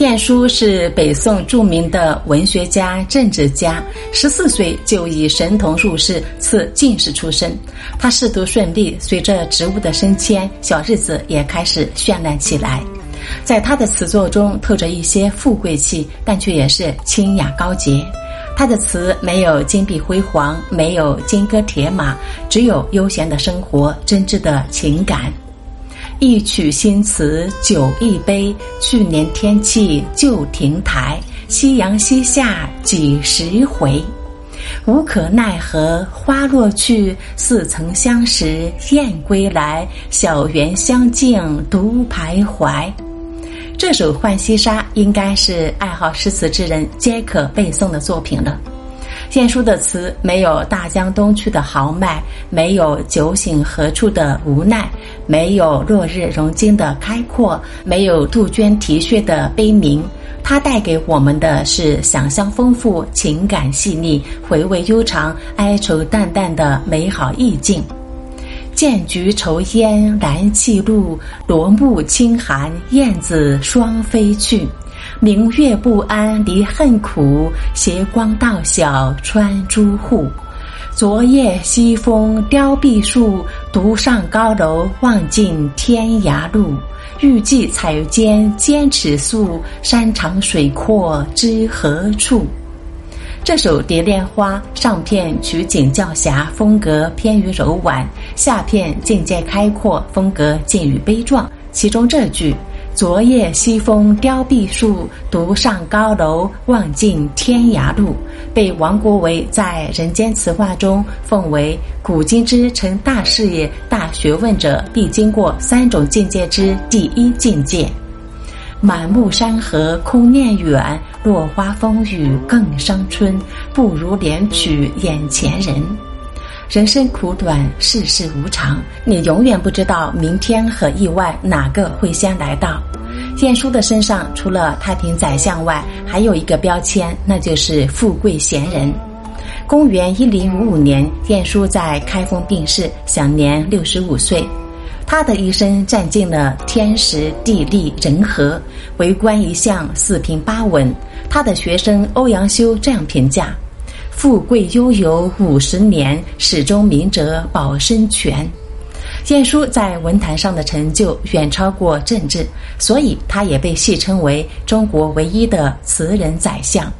晏殊是北宋著名的文学家、政治家，十四岁就以神童入仕，赐进士出身。他仕途顺利，随着职务的升迁，小日子也开始绚烂起来。在他的词作中透着一些富贵气，但却也是清雅高洁。他的词没有金碧辉煌，没有金戈铁马，只有悠闲的生活，真挚的情感。一曲新词酒一杯，去年天气旧亭台，夕阳西下几时回？无可奈何花落去，似曾相识燕归来，小园香径独徘徊。这首《浣溪沙》应该是爱好诗词之人皆可背诵的作品了。晏殊的词没有大江东去的豪迈，没有酒醒何处的无奈，没有落日融金的开阔，没有杜鹃啼血的悲鸣。它带给我们的是想象丰富、情感细腻、回味悠长、哀愁淡淡的美好意境。剑菊愁烟燃气路，罗幕轻寒燕子双飞去。明月不安离恨苦，斜光到晓穿朱户。昨夜西风凋碧树，独上高楼望尽天涯路。欲寄彩笺兼尺素，山长水阔知何处？这首《蝶恋花》上片取景较狭，风格偏于柔婉；下片境界开阔，风格近于悲壮。其中这句。昨夜西风凋碧树，独上高楼望尽天涯路。被王国维在《人间词话》中奉为古今之成大事业、大学问者必经过三种境界之第一境界。满目山河空念远，落花风雨更伤春。不如怜取眼前人。人生苦短，世事无常，你永远不知道明天和意外哪个会先来到。晏殊的身上除了太平宰相外，还有一个标签，那就是富贵闲人。公元一零五五年，晏殊在开封病逝，享年六十五岁。他的一生占尽了天时地利人和，为官一向四平八稳。他的学生欧阳修这样评价。富贵悠悠五十年，始终明哲保身权。晏殊在文坛上的成就远超过政治，所以他也被戏称为中国唯一的词人宰相。